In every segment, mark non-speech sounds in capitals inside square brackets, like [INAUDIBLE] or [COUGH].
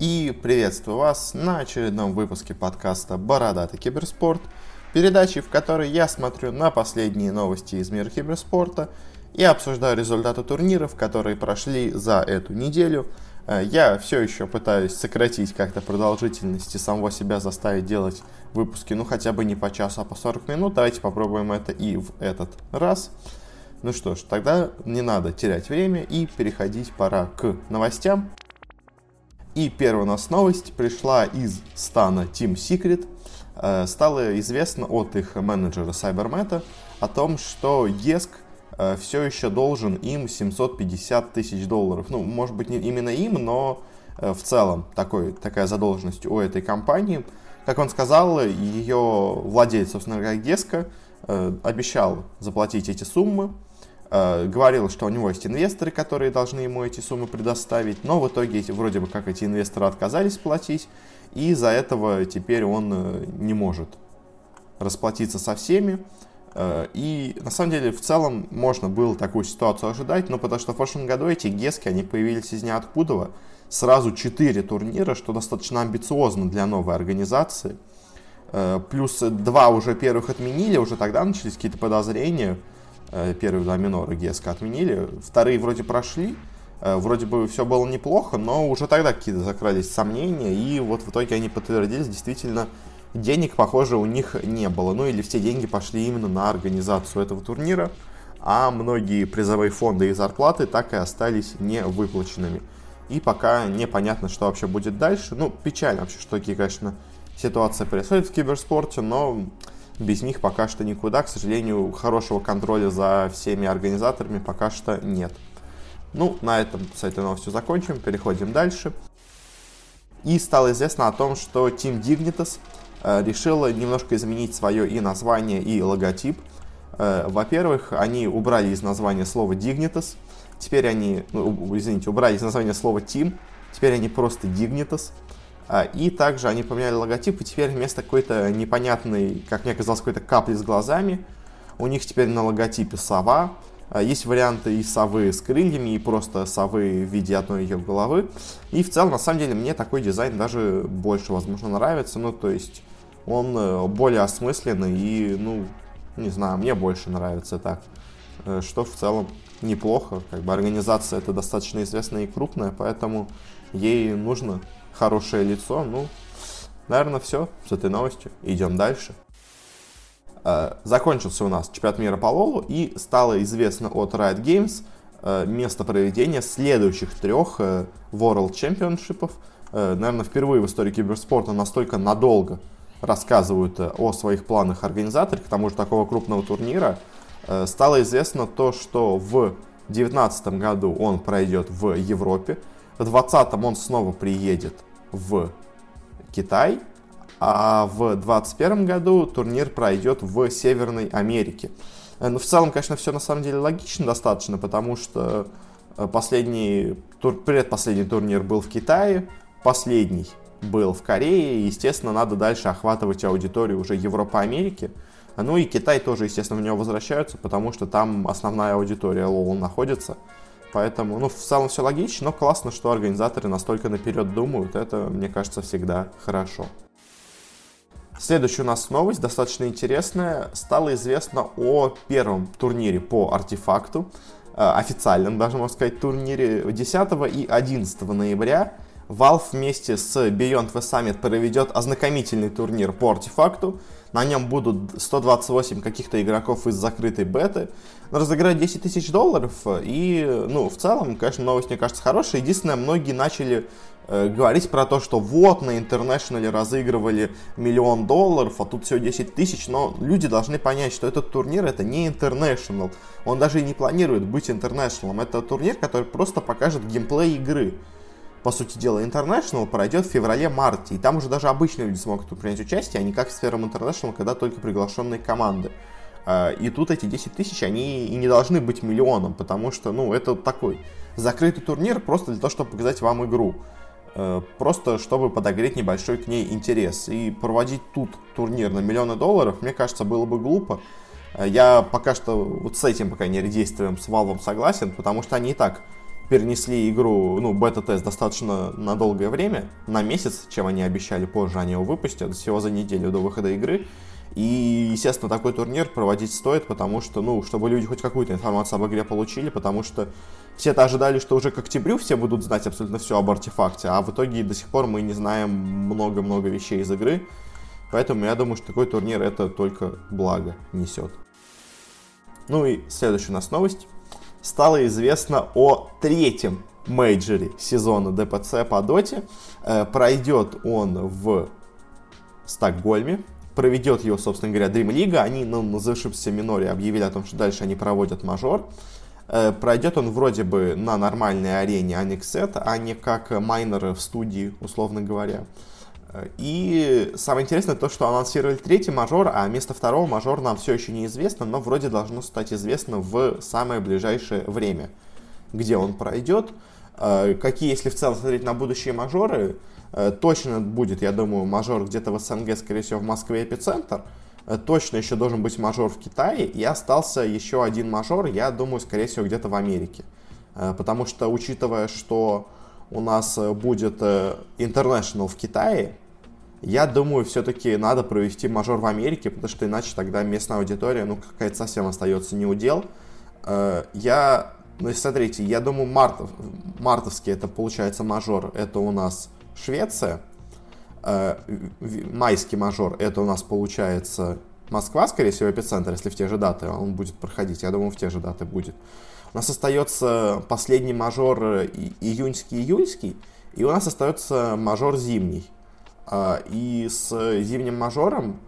И приветствую вас на очередном выпуске подкаста «Бородатый киберспорт», передачи, в которой я смотрю на последние новости из мира киберспорта и обсуждаю результаты турниров, которые прошли за эту неделю. Э, я все еще пытаюсь сократить как-то продолжительность и самого себя заставить делать выпуски, ну хотя бы не по часу, а по 40 минут. Давайте попробуем это и в этот раз. Ну что ж, тогда не надо терять время и переходить пора к новостям. И первая у нас новость пришла из стана Team Secret. Э, стало известно от их менеджера CyberMeta о том, что ESC э, все еще должен им 750 тысяч долларов. Ну, может быть, не именно им, но э, в целом такой, такая задолженность у этой компании. Как он сказал, ее владелец, собственно говоря, Геска, обещал заплатить эти суммы. Э, говорил, что у него есть инвесторы, которые должны ему эти суммы предоставить, но в итоге эти, вроде бы как эти инвесторы отказались платить, и из-за этого теперь он э, не может расплатиться со всеми. Э, и на самом деле в целом можно было такую ситуацию ожидать, но потому что в прошлом году эти гески, они появились из ниоткуда, сразу 4 турнира, что достаточно амбициозно для новой организации. Плюс два уже первых отменили, уже тогда начались какие-то подозрения, первые два минора Геска отменили. Вторые вроде прошли, э, вроде бы все было неплохо, но уже тогда какие-то закрались сомнения, и вот в итоге они подтвердились, действительно, денег, похоже, у них не было. Ну или все деньги пошли именно на организацию этого турнира, а многие призовые фонды и зарплаты так и остались не выплаченными. И пока непонятно, что вообще будет дальше. Ну, печально вообще, что такие, конечно, ситуации происходят в киберспорте, но без них пока что никуда. К сожалению, хорошего контроля за всеми организаторами пока что нет. Ну, на этом с этой новостью закончим, переходим дальше. И стало известно о том, что Team Dignitas э, решила немножко изменить свое и название, и логотип. Э, во-первых, они убрали из названия слово Dignitas. Теперь они, ну, извините, убрали из названия слово Team. Теперь они просто Dignitas. А, и также они поменяли логотип, и теперь вместо какой-то непонятной, как мне казалось, какой-то капли с глазами, у них теперь на логотипе сова. А, есть варианты и совы с крыльями, и просто совы в виде одной ее головы. И в целом, на самом деле, мне такой дизайн даже больше, возможно, нравится. Ну, то есть, он э, более осмысленный и, ну, не знаю, мне больше нравится так. Э, что в целом неплохо. Как бы организация это достаточно известная и крупная, поэтому ей нужно хорошее лицо. Ну, наверное, все с этой новостью. Идем дальше. Э, закончился у нас чемпионат мира по Лолу и стало известно от Riot Games э, место проведения следующих трех э, World Championship. Наверное, впервые в истории киберспорта настолько надолго рассказывают о своих планах организаторы, к тому же такого крупного турнира. Стало известно то, что в 2019 году он пройдет в Европе, в 2020 он снова приедет в Китай, а в 2021 году турнир пройдет в Северной Америке. Э, ну, в целом, конечно, все на самом деле логично достаточно, потому что э, последний, тур, предпоследний турнир был в Китае, последний был в Корее, и, естественно, надо дальше охватывать аудиторию уже Европы-Америки. Ну и Китай тоже, естественно, в него возвращаются, потому что там основная аудитория LoL находится. Поэтому, ну, в целом все логично, но классно, что организаторы настолько наперед думают. Это, мне кажется, всегда хорошо. Следующая у нас новость, достаточно интересная. Стало известно о первом турнире по артефакту, э, официальном, даже можно сказать, турнире 10 и 11 ноября. Valve вместе с Beyond the Summit проведет ознакомительный турнир по артефакту. На нем будут 128 каких-то игроков из закрытой беты. Разыграть 10 тысяч долларов. И, ну, в целом, конечно, новость, мне кажется, хорошая. Единственное, многие начали э, говорить про то, что вот на International е разыгрывали миллион долларов, а тут всего 10 тысяч. Но люди должны понять, что этот турнир это не International. Он даже и не планирует быть International ом. Это турнир, который просто покажет геймплей игры по сути дела, International пройдет в феврале-марте, и там уже даже обычные люди смогут принять участие, а не как в первом International, когда только приглашенные команды. А, и тут эти 10 тысяч, они и не должны быть миллионом, потому что, ну, это такой закрытый турнир просто для того, чтобы показать вам игру. Э, просто чтобы подогреть небольшой к ней интерес. И проводить тут турнир на миллионы долларов, мне кажется, было бы глупо. Э, я пока что вот с этим, по крайней мере, действием с Valve согласен, потому что они и так перенесли игру, ну, бета-тест достаточно на долгое время, на месяц, чем они обещали, позже они его выпустят, всего за неделю до выхода игры. И, естественно, такой турнир проводить стоит, потому что, ну, чтобы люди хоть какую-то информацию об игре получили, потому что все-то ожидали, что уже к октябрю все будут знать абсолютно все об артефакте, а в итоге до сих пор мы не знаем много-много вещей из игры. Поэтому я думаю, что такой турнир это только благо несет. Ну и следующая у нас новость. Стало известно о третьем мейджоре сезона ДПЦ по доте. Э, пройдет он в Стокгольме. Проведет его, собственно говоря, Dream League. Они ну, на завершившемся миноре объявили о том, что дальше они проводят мажор. Э, пройдет он вроде бы на нормальной арене Anixet, а не как майнеры в студии, условно говоря. И самое интересное то, что анонсировали третий мажор, а место второго мажора нам все еще неизвестно, но вроде должно стать известно в самое ближайшее время, где он пройдет. Э, какие, если в целом смотреть на будущие мажоры, э, точно будет, я думаю, мажор где-то в СНГ, скорее всего, в Москве эпицентр. Э, точно еще должен быть мажор в Китае. И остался еще один мажор, я думаю, скорее всего, где-то в Америке. Потому что, учитывая, что у нас будет International в Китае, я думаю, все-таки надо провести мажор в Америке, потому что иначе тогда местная аудитория, ну, какая-то совсем остается не удел. Э, я, ну, смотрите, я думаю, мартов, мартовский это получается мажор, это у нас Швеция. Э, майский мажор, это у нас получается Москва, скорее всего, эпицентр, если в те же даты он будет проходить. Я думаю, в те же даты будет. У нас остается последний мажор июньский-июльский, и у нас остается мажор зимний. А, и с зимним мажором,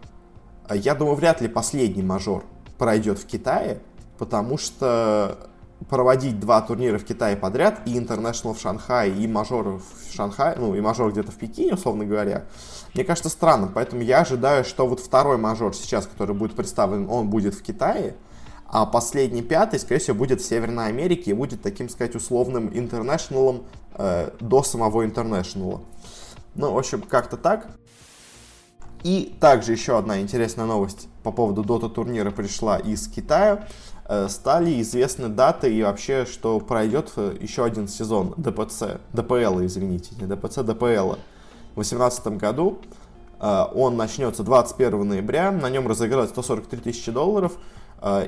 а, я думаю, вряд ли последний мажор пройдет в Китае, потому что проводить два турнира в Китае подряд, и International в Шанхае, и мажор в Шанхае, ну, и мажор где-то в Пекине, условно говоря, мне кажется странным. Поэтому я ожидаю, что вот второй мажор сейчас, который будет представлен, он будет в Китае, а последний пятый, скорее всего, будет в Северной Америке и будет таким, сказать, условным интернешнлом э, до самого интернешнла. Ну, в общем, как-то так. И также еще одна интересная новость по поводу Dota турнира пришла из Китая. Э, стали известны даты и вообще, что пройдет э, еще один сезон ДПЦ, ДПЛ, извините, не ДПЦ, ДПЛ в 2018 году. Э, он начнется 21 ноября, на нем разыграют 143 тысячи долларов.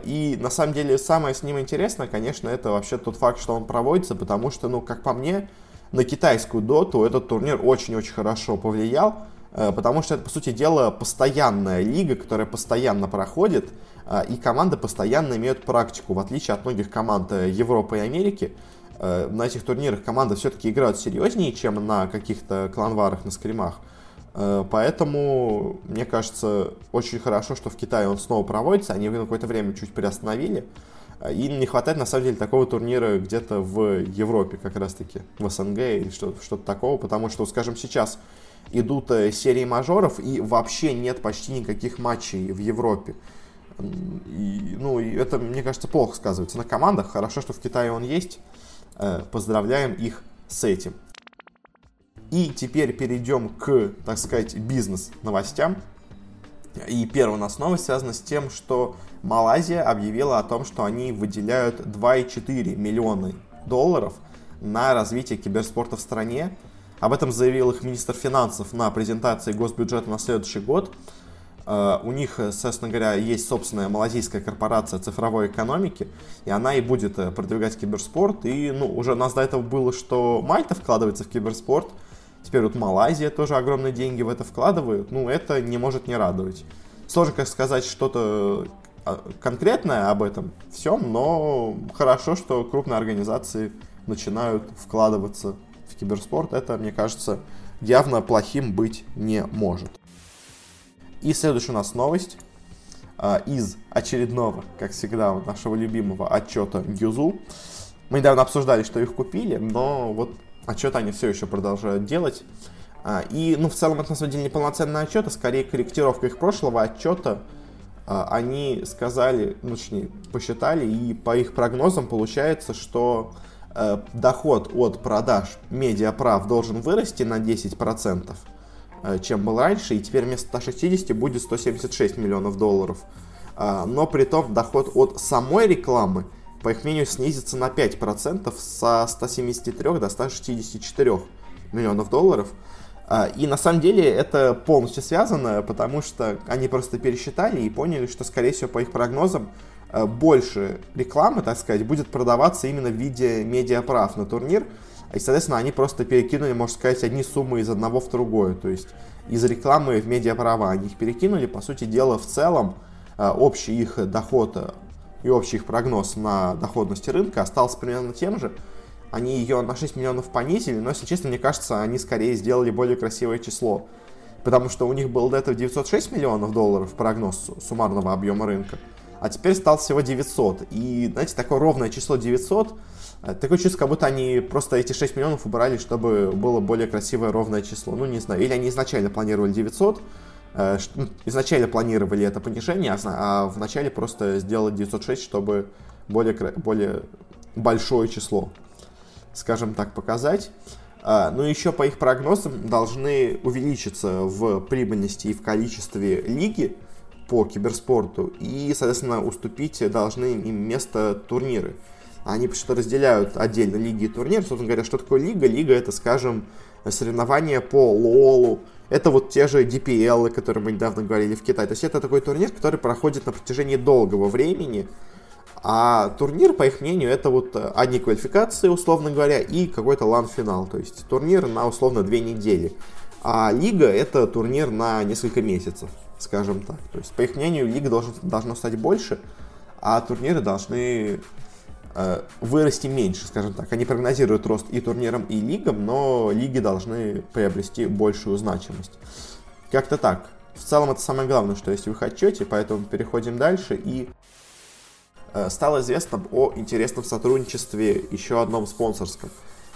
И на самом деле самое с ним интересное, конечно, это вообще тот факт, что он проводится, потому что, ну, как по мне, на китайскую доту этот турнир очень-очень хорошо повлиял, э, потому что это, по сути дела, постоянная лига, которая постоянно проходит, э, и команды постоянно имеют практику, в отличие от многих команд э, Европы и Америки. На этих турнирах команды все-таки играют серьезнее, чем на каких-то кланварах, на скримах. Поэтому, мне кажется, очень хорошо, что в Китае он снова проводится. Они его какое-то время чуть приостановили. И не хватает, на самом деле, такого турнира где-то в Европе, как раз-таки, в СНГ или что-то что такого, потому что, скажем, сейчас идут э, серии мажоров, и вообще нет почти никаких матчей в Европе. И, ну, и это, мне кажется, плохо сказывается на командах. Хорошо, что в Китае он есть. Э, поздравляем их с этим. И теперь перейдем к, так сказать, бизнес-новостям. И первая у нас новость связана с тем, что Малайзия объявила о том, что они выделяют 2,4 миллиона долларов на развитие киберспорта в стране. Об этом заявил их министр финансов на презентации госбюджета на следующий год. Uh, у них, собственно говоря, есть собственная малазийская корпорация цифровой экономики, и она и будет э, продвигать киберспорт. И ну, уже у нас до этого было, что Мальта вкладывается в киберспорт, теперь вот Малайзия тоже огромные деньги в это вкладывает. Ну, это не может не радовать. Сложно, как сказать, что-то а, конкретное об этом всем, но хорошо, что крупные организации начинают вкладываться в киберспорт. Это, мне кажется, явно плохим быть не может. И следующая у нас новость а, из очередного, как всегда, нашего любимого отчета Юзу. Мы недавно обсуждали, что их купили, но вот отчет они все еще продолжают делать. А, и, ну, в целом, это на самом деле не полноценный отчет, а скорее корректировка их прошлого отчета, а, они сказали, ну, точнее, посчитали, и по их прогнозам получается, что э, доход от продаж медиаправ должен вырасти на 10%, э, чем был раньше, и теперь вместо 160 будет 176 миллионов долларов. Э, но при том доход от самой рекламы по их мнению, снизится на 5% со 173 до 164 миллионов долларов. А, и на самом деле это полностью связано, потому что они просто пересчитали и поняли, что, скорее всего, по их прогнозам, э, больше рекламы, так сказать, будет продаваться именно в виде медиаправ на турнир. И, соответственно, они просто перекинули, можно сказать, одни суммы из одного в другое. То есть из рекламы в медиаправа они их перекинули. По сути дела, в целом, э, общий их доход и общий их прогноз на доходность рынка остался примерно тем же. Они ее на 6 миллионов понизили, но, если честно, мне кажется, они скорее сделали более красивое число. Потому что у них был до этого 906 миллионов долларов прогноз суммарного объема рынка, а теперь стал всего 900. И, знаете, такое ровное число 900, э, такое чувство, как будто они просто эти 6 миллионов убрали, чтобы было более красивое ровное число. Ну, не знаю. Или они изначально планировали 900, э, ну, изначально планировали это понижение, а, а вначале просто сделать 906, чтобы более, более большое число скажем так, показать. А, но еще по их прогнозам должны увеличиться в прибыльности и в количестве лиги по киберспорту и, соответственно, уступить должны им место турниры. Они что разделяют отдельно лиги и турниры. Собственно говоря, что такое лига? Лига это, скажем, соревнования по лолу, это вот те же DPL, о которых мы недавно говорили в Китае. То есть это такой турнир, который проходит на протяжении долгого времени, а турнир, по их мнению, это вот э, одни квалификации, условно говоря, и какой-то лан-финал. То есть турнир на условно две недели. А лига это турнир на несколько месяцев, скажем так. То есть, по их мнению, лига должна стать больше, а турниры должны вырасти меньше, скажем так. Они прогнозируют рост и турнирам, и лигам, но лиги должны приобрести большую значимость. Как-то так. В целом это самое главное, что есть в их отчете, поэтому переходим дальше и Э, стало известно о интересном сотрудничестве еще одном спонсорском,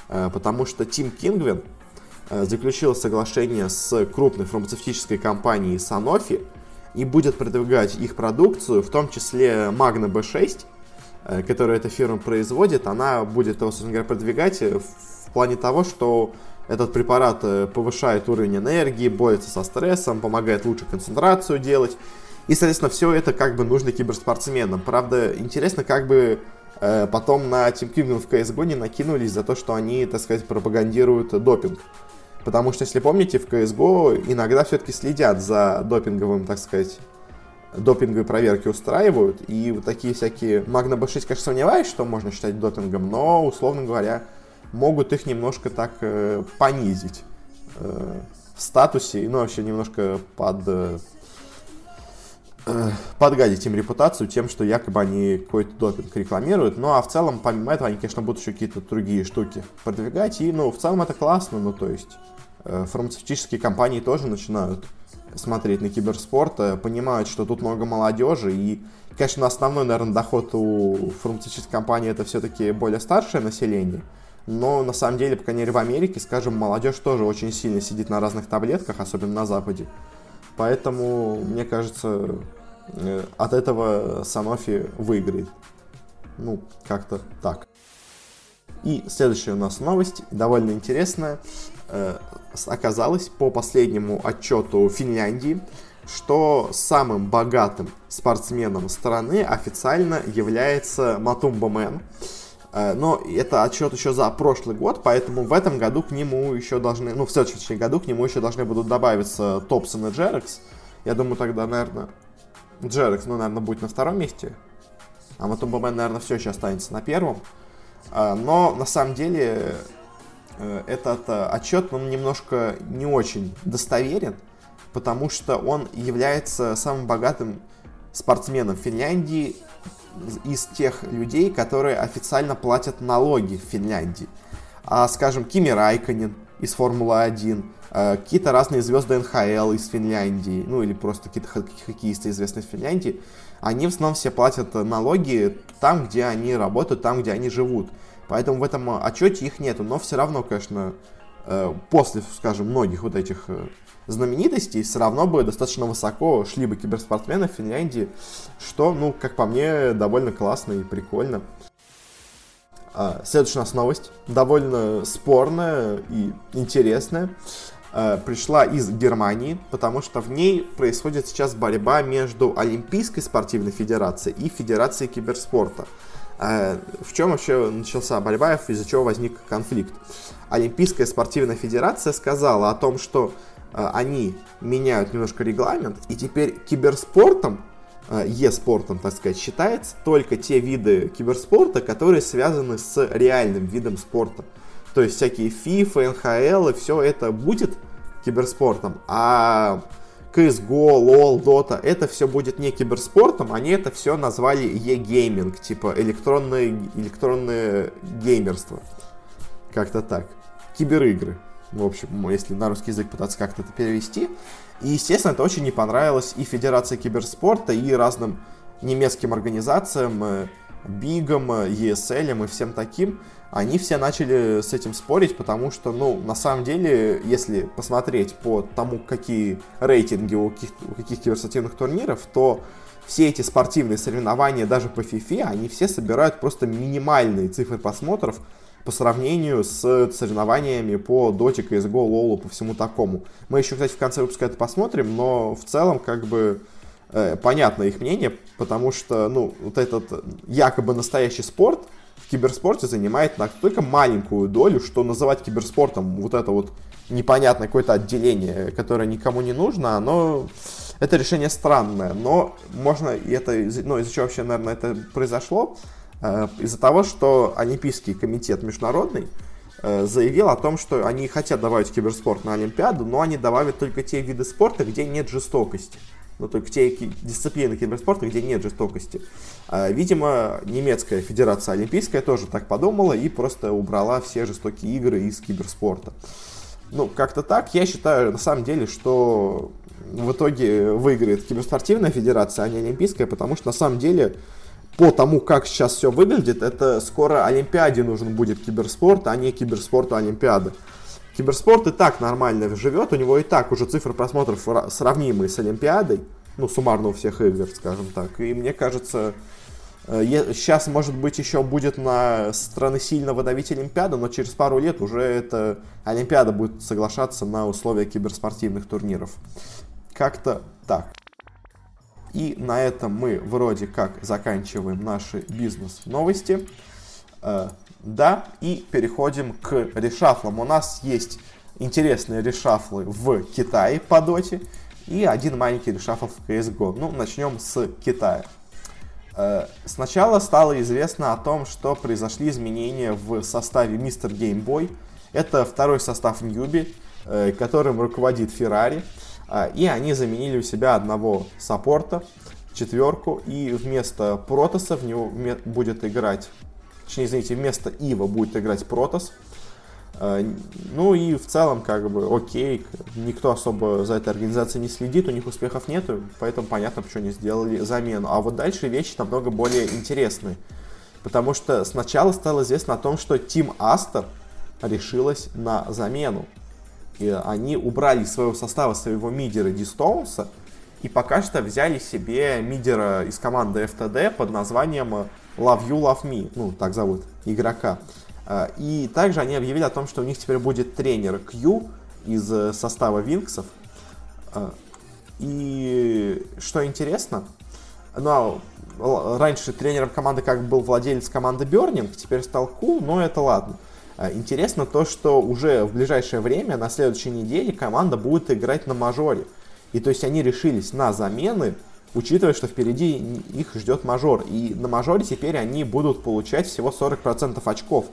э, потому что Тим Кингвин э, заключил соглашение с крупной фармацевтической компанией Sanofi и будет продвигать их продукцию, в том числе Magna B6, которую эта фирма производит, она будет его, собственно говоря, продвигать в плане того, что этот препарат повышает уровень энергии, борется со стрессом, помогает лучше концентрацию делать и, соответственно, все это как бы нужно киберспортсменам. Правда, интересно, как бы э, потом на Team Kingdom в CSGO не накинулись за то, что они, так сказать, пропагандируют допинг. Потому что, если помните, в CSGO иногда все-таки следят за допинговым, так сказать, допинговые проверки устраивают. И вот такие всякие... Магна B6, конечно, сомневаюсь, что можно считать допингом, но, условно говоря, могут их немножко так э, понизить э, в статусе, ну, вообще немножко под... Э, Э, подгадить им репутацию тем, что якобы они какой-то допинг рекламируют. Ну, а в целом, помимо этого, они, конечно, будут еще какие-то другие штуки продвигать. И, ну, в целом это классно, ну, то есть э, фармацевтические компании тоже начинают смотреть на киберспорт, э, понимают, что тут много молодежи, и, конечно, основной, наверное, доход у фармацевтической компании это все-таки более старшее население, но на самом деле, по крайней мере, в Америке, скажем, молодежь тоже очень сильно сидит на разных таблетках, особенно на Западе. Поэтому, мне кажется, Э, от этого Санофи выиграет. Ну, как-то так. И следующая у нас новость, довольно интересная. Э, оказалось по последнему отчету Финляндии, что самым богатым спортсменом страны официально является Матумба Мэн. Э, но это отчет еще за прошлый год, поэтому в этом году к нему еще должны, ну в следующем году к нему еще должны будут добавиться Топсон и Джерекс. Я думаю, тогда, наверное, Джерекс, ну, наверное, будет на втором месте. А Матумбамен, наверное, все еще останется на первом. А, но, на самом деле, э, этот э, отчет, он немножко не очень достоверен, потому что он является самым богатым спортсменом Финляндии из тех людей, которые официально платят налоги в Финляндии. А, скажем, Кими Райконен из Формулы-1, Э, какие-то разные звезды НХЛ из Финляндии, ну или просто какие-то хоккеисты известные из Финляндии, они в основном все платят налоги там, где они работают, там, где они живут. Поэтому в этом отчете их нету. Но все равно, конечно, э, после, скажем, многих вот этих э, знаменитостей, все равно бы достаточно высоко шли бы киберспортсмены в Финляндии, что, ну, как по мне, довольно классно и прикольно. А, следующая у нас новость, довольно спорная и интересная. Э, пришла из Германии, потому что в ней происходит сейчас борьба между Олимпийской спортивной федерацией и Федерацией киберспорта. А в чем вообще начался борьба, из-за чего возник конфликт? Олимпийская спортивная федерация сказала о том, что а, они меняют немножко регламент, и теперь киберспортом, а, e-спортом, так сказать, считается только те виды киберспорта, которые связаны с реальным видом спорта. То есть всякие FIFA, NHL и все это будет киберспортом, а CSGO, LoL, Dota, это все будет не киберспортом, они это все назвали e-гейминг, типа электронное, электронное геймерство. Как-то так. Киберигры. В общем, если на русский язык пытаться как-то это перевести. И, естественно, это очень не понравилось и Федерации киберспорта, и разным немецким организациям, э, Бигом, ESL и всем таким они все начали с этим спорить, потому что, ну, на самом деле, если посмотреть по тому, какие рейтинги у каких, у каких киберспортивных турниров, то все эти спортивные соревнования, даже по FIFA, они все собирают просто минимальные цифры просмотров по сравнению с соревнованиями по Dota, CSGO, LoL, по всему такому. Мы еще, кстати, в конце выпуска это посмотрим, но в целом, как бы, э, понятно их мнение, потому что, ну, вот этот якобы настоящий спорт — киберспорте занимает настолько маленькую долю, что называть киберспортом вот это вот непонятное какое-то отделение, которое никому не нужно, оно это решение странное, но можно, и это, ну, из-за чего вообще, наверное, это произошло, э, из-за того, что Олимпийский комитет международный э, заявил о том, что они хотят добавить киберспорт на Олимпиаду, но они добавят только те виды спорта, где нет жестокости. Ну, только те дисциплины киберспорта, где нет жестокости. А, видимо, немецкая федерация олимпийская тоже так подумала и просто убрала все жестокие игры из киберспорта. Ну, как-то так. Я считаю, на самом деле, что в итоге выиграет киберспортивная федерация, а не олимпийская, потому что на самом деле по тому, как сейчас все выглядит, это скоро Олимпиаде нужен будет киберспорт, а не киберспорту Олимпиады. Киберспорт и так нормально живет, у него и так уже цифры просмотров сравнимые с Олимпиадой, ну, суммарно у всех игр, скажем так. И мне кажется, сейчас, э, может быть, еще будет на страны сильно выдавить Олимпиаду, но через пару лет уже эта Олимпиада будет соглашаться на условия киберспортивных турниров. Как-то так. И на этом мы вроде как заканчиваем наши бизнес-новости. Э, да, и переходим к решафлам. У нас есть интересные решафлы в Китае по доте и один маленький решафл в CSGO. Ну, начнем с Китая. Э, сначала стало известно о том, что произошли изменения в составе. Game Boy. Это второй состав Ньюби, э, которым руководит Феррари. Э, и они заменили у себя одного саппорта, четверку, и вместо Протоса в него будет играть точнее, извините, вместо Ива будет играть Протос. Э, ну и в целом, как бы, окей, никто особо за этой организацией не следит, у них успехов нету, поэтому понятно, почему они сделали замену. А вот дальше вещи намного более интересные. Потому что сначала стало известно о том, что Тим Астер решилась на замену. И они убрали из своего состава своего мидера Ди Стоунса, и пока что взяли себе мидера из команды FTD под названием Love You, Love Me, ну, так зовут игрока. А, и также они объявили о том, что у них теперь будет тренер Q из э, состава Винксов. А, и что интересно, ну, а, раньше тренером команды как был владелец команды Burning, теперь стал Q, но это ладно. Интересно то, что уже в ближайшее время, на следующей неделе, команда будет играть на мажоре. И то есть они решились на замены учитывая, что впереди их ждет мажор. И на мажоре теперь они будут получать всего 40% очков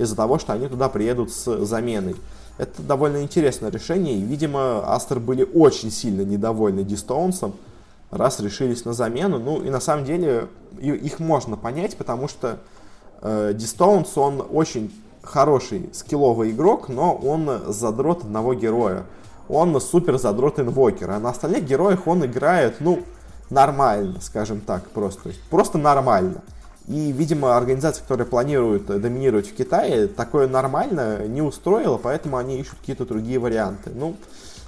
из-за того, что они туда приедут с заменой. Это довольно интересное решение, и, видимо, Астер были очень сильно недовольны Дистоунсом, раз решились на замену. Ну, и на самом деле их можно понять, потому что э, Дистоунс, он очень хороший скилловый игрок, но он задрот одного героя. Он супер задрот инвокер, а на остальных героях он играет, ну, нормально, скажем так, просто. Просто нормально. И, видимо, организация, которая планирует доминировать в Китае, такое нормально не устроила, поэтому они ищут какие-то другие варианты. Ну,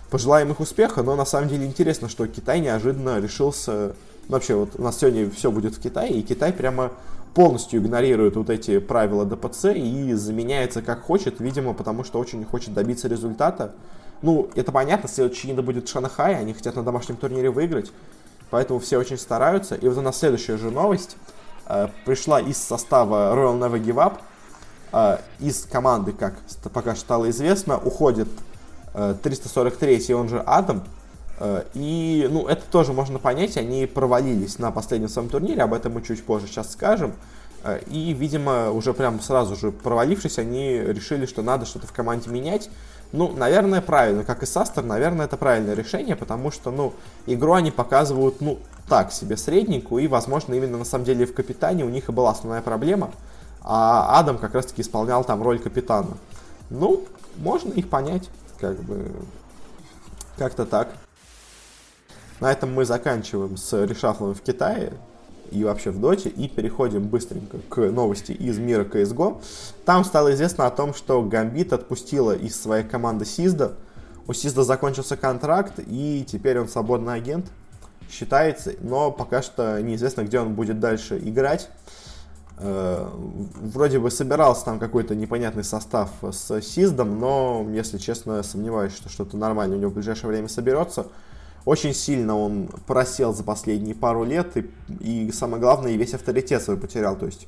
пожелаем их успеха, но на самом деле интересно, что Китай неожиданно решился... Ну, вообще, вот у нас сегодня все будет в Китае, и Китай прямо полностью игнорирует вот эти правила ДПЦ и заменяется как хочет, видимо, потому что очень хочет добиться результата. Ну, это понятно, следующий Инда будет Шанхай, они хотят на домашнем турнире выиграть, Поэтому все очень стараются. И вот у нас следующая же новость. Пришла из состава Royal Never Give Up. Из команды, как пока стало известно, уходит 343 он же Адам. И, ну, это тоже можно понять, они провалились на последнем своем турнире, об этом мы чуть позже сейчас скажем. И, видимо, уже прям сразу же провалившись, они решили, что надо что-то в команде менять. Ну, наверное, правильно. Как и Састер, наверное, это правильное решение, потому что, ну, игру они показывают, ну, так себе средненькую, и, возможно, именно на самом деле в капитане у них и была основная проблема, а Адам как раз-таки исполнял там роль капитана. Ну, можно их понять, как бы, как-то так. На этом мы заканчиваем с решафлом в Китае и вообще в доте, и переходим быстренько к новости из мира CSGO. Там стало известно о том, что Гамбит отпустила из своей команды Сизда. У Сизда закончился контракт, и теперь он свободный агент, считается, но пока что неизвестно, где он будет дальше играть. Э, вроде бы собирался там какой-то непонятный состав с Сиздом, но, если честно, сомневаюсь, что что-то нормальное у него в ближайшее время соберется. Очень сильно он просел за последние пару лет и, и самое главное, весь авторитет свой потерял. То есть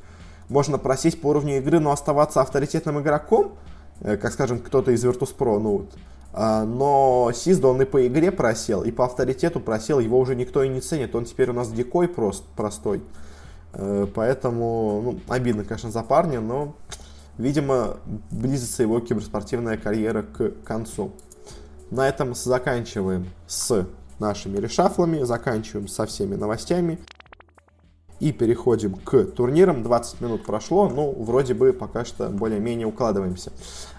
можно просесть по уровню игры, но оставаться авторитетным игроком, э, как скажем, кто-то из Virtus.pro, ну но Сизда он и по игре просел, и по авторитету просел, его уже никто и не ценит, он теперь у нас дикой прост, простой. Э, поэтому, ну, обидно, конечно, за парня, но, видимо, близится его киберспортивная карьера к концу. На этом заканчиваем с нашими решафлами, заканчиваем со всеми новостями и переходим к турнирам. 20 минут прошло, ну, вроде бы пока что более-менее укладываемся.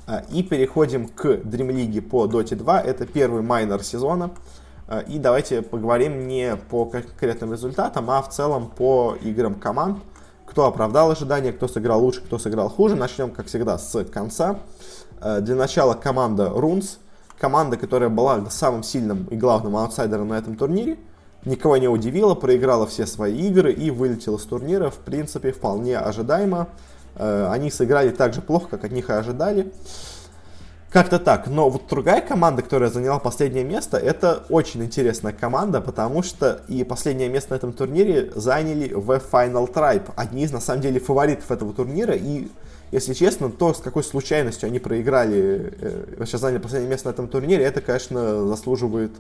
А, и переходим к Dream League по Dota 2. Это первый майнер сезона. А, и давайте поговорим не по конкретным результатам, а в целом по играм команд. Кто оправдал ожидания, кто сыграл лучше, кто сыграл хуже. Начнем, как всегда, с конца. А, для начала команда Runes команда, которая была самым сильным и главным аутсайдером на этом турнире, никого не удивила, проиграла все свои игры и вылетела с турнира, в принципе, вполне ожидаемо. Э, они сыграли так же плохо, как от них и ожидали. Как-то так. Но вот другая команда, которая заняла последнее место, это очень интересная команда, потому что и последнее место на этом турнире заняли в Final Tribe. Одни из, на самом деле, фаворитов этого турнира. И если честно, то, с какой случайностью они проиграли, э, вообще заняли последнее место на этом турнире, это, конечно, заслуживает,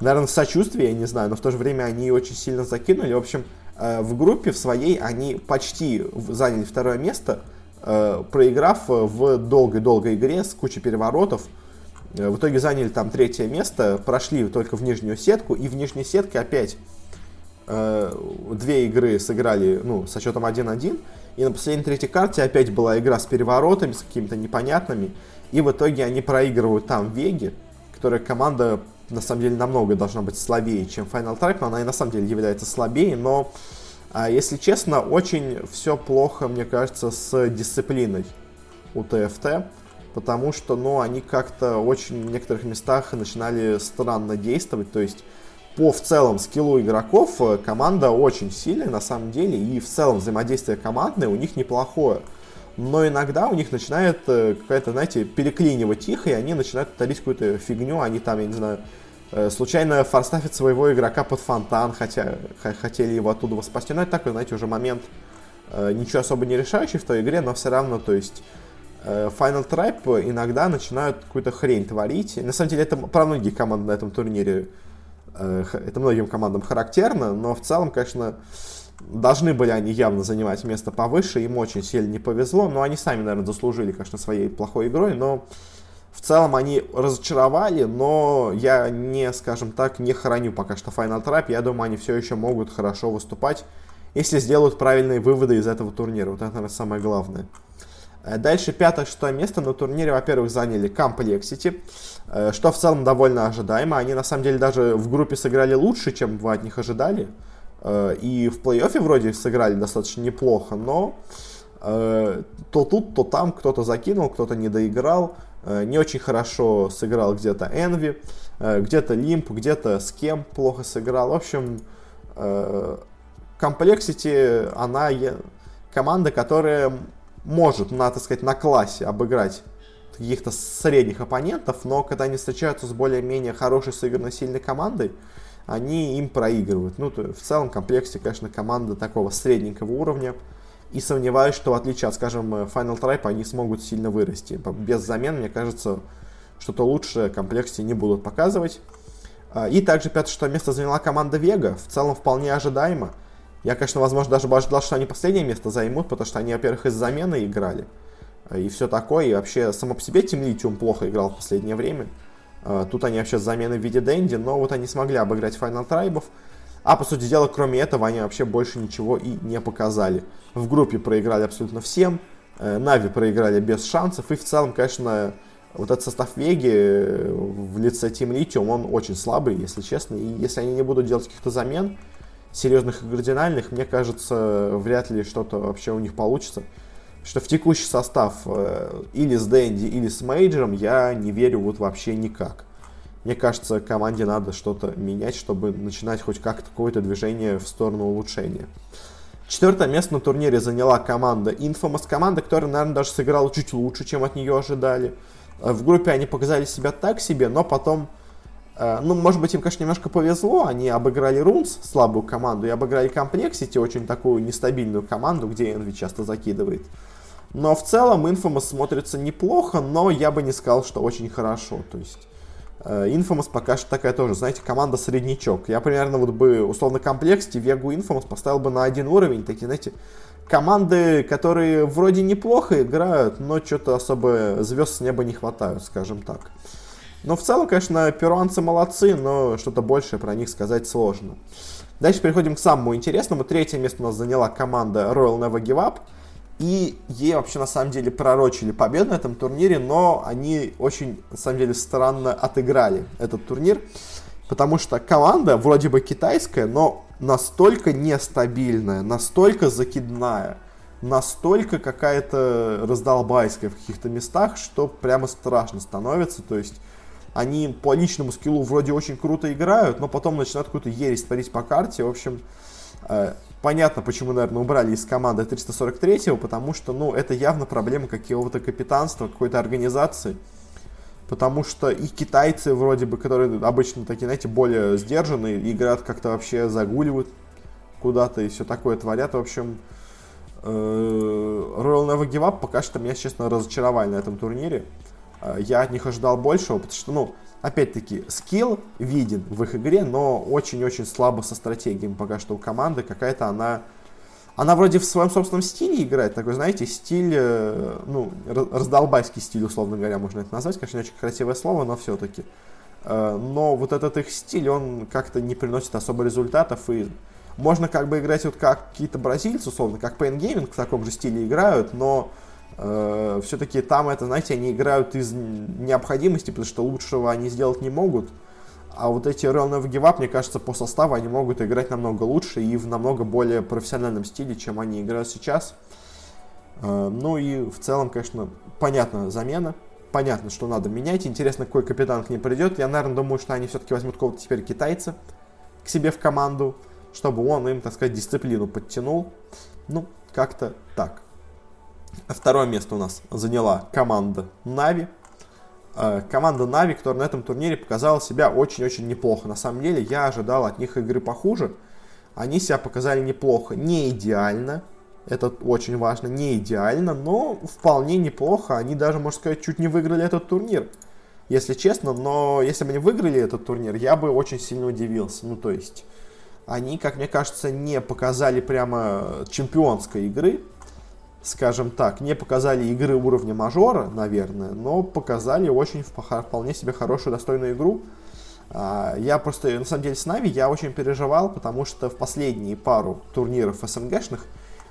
наверное, сочувствия, я не знаю, но в то же время они очень сильно закинули. В общем, э, в группе в своей они почти заняли второе место, э, проиграв в долгой-долгой игре с кучей переворотов. В итоге заняли там третье место, прошли только в нижнюю сетку, и в нижней сетке опять две игры сыграли ну, со счетом 1-1, и на последней третьей карте опять была игра с переворотами, с какими-то непонятными. И в итоге они проигрывают там Веги, которая команда на самом деле намного должна быть слабее, чем Final Tribe, но она и на самом деле является слабее, но, а, если честно, очень все плохо, мне кажется, с дисциплиной у ТФТ, потому что, ну, они как-то очень в некоторых местах начинали странно действовать, то есть по в целом скиллу игроков э, команда очень сильная на самом деле, и в целом взаимодействие командное у них неплохое. Но иногда у них начинает э, какая-то, знаете, переклинивать их, и они начинают творить какую-то фигню, они там, я не знаю, случайно форстафят своего игрока под фонтан, хотя хотели его оттуда спасти. Но это такой, знаете, уже момент ничего особо не решающий в той игре, но все равно, то есть Final Tribe иногда начинают какую-то хрень творить. На самом деле это про многие команды на этом турнире Э, это многим командам характерно, но в целом, конечно, должны были они явно занимать место повыше, им очень сильно не повезло, но они сами, наверное, заслужили, конечно, своей плохой игрой, но в целом они разочаровали, но я не, скажем так, не храню пока что Final Trap, я думаю, они все еще могут хорошо выступать, если сделают правильные выводы из этого турнира, вот это, наверное, самое главное. Э, дальше пятое-шестое место на турнире, во-первых, заняли Complexity, э, что в целом довольно ожидаемо. Они, на самом деле, даже в группе сыграли лучше, чем вы от них ожидали. Э, и в плей-оффе вроде сыграли достаточно неплохо, но то тут, то там кто-то закинул, кто-то не доиграл. Не очень хорошо сыграл где-то Envy, где-то Limp, где-то с кем плохо сыграл. В общем, Complexity, она команда, которая может, на, так сказать, на классе обыграть каких-то средних оппонентов, но когда они встречаются с более-менее хорошей сыгранной сильной командой, они им проигрывают. Ну, то, в целом, в комплекте, конечно, команда такого средненького уровня. И сомневаюсь, что в отличие от, скажем, Final Tribe, они смогут сильно вырасти. Без замен, мне кажется, что-то лучше в комплекте не будут показывать. А, и также пятое-шестое место заняла команда Вега. В целом вполне ожидаемо. Я, конечно, возможно, даже бы ожидал, что они последнее место займут, потому что они, во-первых, из замены играли. А, и все такое. И вообще, само по себе Тим Литиум плохо играл в последнее время. А, тут они вообще замены в виде Дэнди, но вот они смогли обыграть Final Трайбов. А по сути дела, кроме этого, они вообще больше ничего и не показали. В группе проиграли абсолютно всем. Э, Нави проиграли без шансов. И в целом, конечно, вот этот состав Веги э, в лице Тим Литиум, он очень слабый, если честно. И если они не будут делать каких-то замен, серьезных и кардинальных, мне кажется, вряд ли что-то вообще у них получится. Что в текущий состав э, или с Дэнди, или с Мейджером я не верю вот вообще никак. Мне кажется, команде надо что-то менять, чтобы начинать хоть как-то какое-то движение в сторону улучшения. Четвертое место на турнире заняла команда Infamous, команда, которая, наверное, даже сыграла чуть лучше, чем от нее ожидали. Э, в группе они показали себя так себе, но потом, э, ну, может быть, им, конечно, немножко повезло. Они обыграли Рунс, слабую команду, и обыграли Complexity, очень такую нестабильную команду, где Envy часто закидывает. Но в целом Infamous смотрится неплохо, но я бы не сказал, что очень хорошо. То есть Infamous пока что такая тоже, знаете, команда среднячок. Я примерно вот бы условно Complexity, Вегу Infamous поставил бы на один уровень, такие, знаете, команды, которые вроде неплохо играют, но что-то особо звезд с неба не хватают, скажем так. Но в целом, конечно, перуанцы молодцы, но что-то большее про них сказать сложно. Дальше переходим к самому интересному. Третье место у нас заняла команда Royal Never Give Up. И ей вообще на самом деле пророчили победу на этом турнире, но они очень, на самом деле, странно отыграли этот турнир. Потому что команда вроде бы китайская, но настолько нестабильная, настолько закидная, настолько какая-то раздолбайская в каких-то местах, что прямо страшно становится. То есть они по личному скиллу вроде очень круто играют, но потом начинают какую-то ересь творить по карте. В общем, э, понятно, почему, наверное, убрали из команды 343-го, потому что, ну, это явно проблема какого-то капитанства, какой-то организации потому что и китайцы вроде бы, которые обычно такие, знаете, более сдержанные, играют как-то вообще загуливают куда-то и все такое творят. В общем, э, Royal Never Give Up пока что меня, честно, разочаровали на этом турнире. Э, я от них ожидал большего, потому что, ну, опять-таки, скилл виден в их игре, но очень-очень слабо со стратегией пока что у команды. Какая-то она она вроде в своем собственном стиле играет, такой, знаете, стиль, э, ну, раздолбайский стиль, условно говоря, можно это назвать, конечно, не очень красивое слово, но все-таки. Э, но вот этот их стиль, он как-то не приносит особо результатов, и можно как бы играть вот как какие-то бразильцы, условно, как Pain Gaming в таком же стиле играют, но э, все-таки там это, знаете, они играют из необходимости, потому что лучшего они сделать не могут, а вот эти Real Never Give Up, мне кажется, по составу они могут играть намного лучше и в намного более профессиональном стиле, чем они играют сейчас. Э, ну и в целом, конечно, понятна замена. Понятно, что надо менять. Интересно, какой капитан к ним придет. Я, наверное, думаю, что они все-таки возьмут кого-то теперь китайца к себе в команду, чтобы он им, так сказать, дисциплину подтянул. Ну, как-то так. Второе место у нас заняла команда Нави. Э, команда Нави, которая на этом турнире показала себя очень-очень неплохо. На самом деле, я ожидал от них игры похуже. Они себя показали неплохо. Не идеально, это очень важно, не идеально, но вполне неплохо. Они даже, можно сказать, чуть не выиграли этот турнир. Если честно, но если бы они выиграли этот турнир, я бы очень сильно удивился. Ну, то есть, они, как мне кажется, не показали прямо чемпионской игры скажем так, не показали игры уровня мажора, наверное, но показали очень вполне себе хорошую, достойную игру. А, я просто, на самом деле, с Нави я очень переживал, потому что в последние пару турниров СНГшных